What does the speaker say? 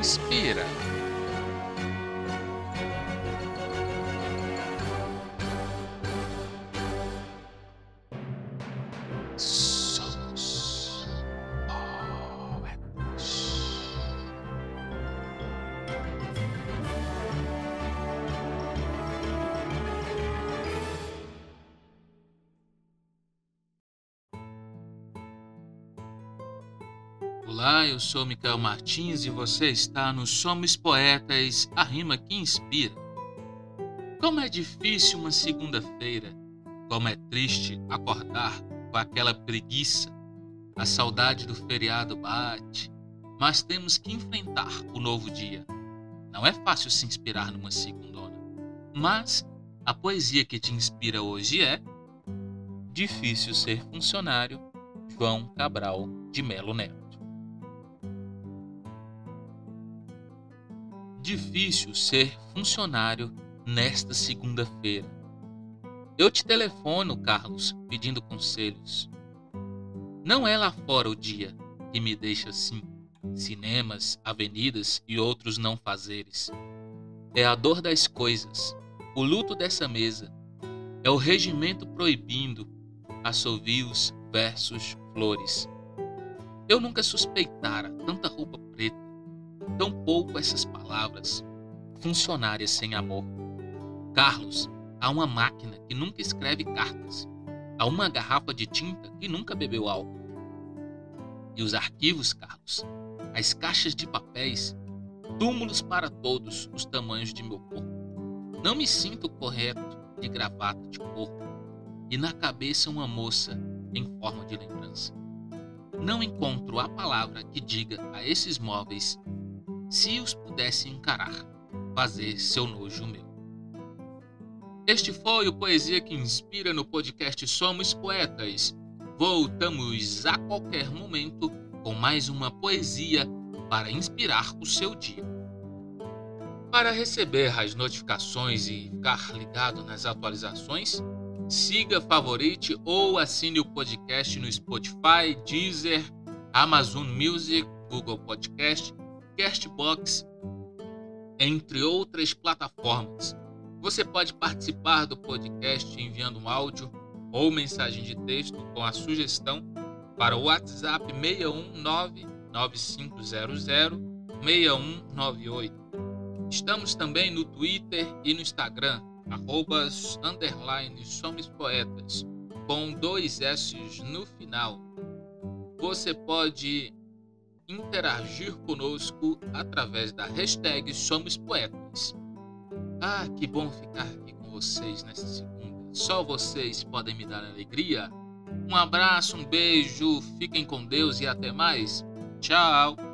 inspira. Olá, eu sou Micael Martins e você está no Somos Poetas, a rima que inspira. Como é difícil uma segunda-feira, como é triste acordar com aquela preguiça. A saudade do feriado bate, mas temos que enfrentar o novo dia. Não é fácil se inspirar numa segundona, mas a poesia que te inspira hoje é Difícil ser funcionário, João Cabral de Melo Neto. Difícil ser funcionário nesta segunda-feira. Eu te telefono, Carlos, pedindo conselhos. Não é lá fora o dia que me deixa assim, cinemas, avenidas e outros não fazeres. É a dor das coisas, o luto dessa mesa, é o regimento proibindo assovios, versos, flores. Eu nunca suspeitara tanta roupa tão pouco essas palavras, funcionárias sem amor. Carlos, há uma máquina que nunca escreve cartas, há uma garrafa de tinta que nunca bebeu álcool. E os arquivos, Carlos, as caixas de papéis, túmulos para todos os tamanhos de meu corpo. Não me sinto correto de gravata de corpo e na cabeça uma moça em forma de lembrança. Não encontro a palavra que diga a esses móveis se os pudesse encarar, fazer seu nojo meu. Este foi o Poesia que Inspira no podcast Somos Poetas. Voltamos a qualquer momento com mais uma poesia para inspirar o seu dia. Para receber as notificações e ficar ligado nas atualizações, siga, favorite ou assine o podcast no Spotify, Deezer, Amazon Music, Google Podcast, Castbox, entre outras plataformas. Você pode participar do podcast enviando um áudio ou mensagem de texto com a sugestão para o WhatsApp 619 9500 6198. Estamos também no Twitter e no Instagram arrobas, underline, somos poetas, com dois S's no final. Você pode interagir conosco através da hashtag Somos Poetas. Ah, que bom ficar aqui com vocês nessa segunda. Só vocês podem me dar alegria. Um abraço, um beijo, fiquem com Deus e até mais. Tchau!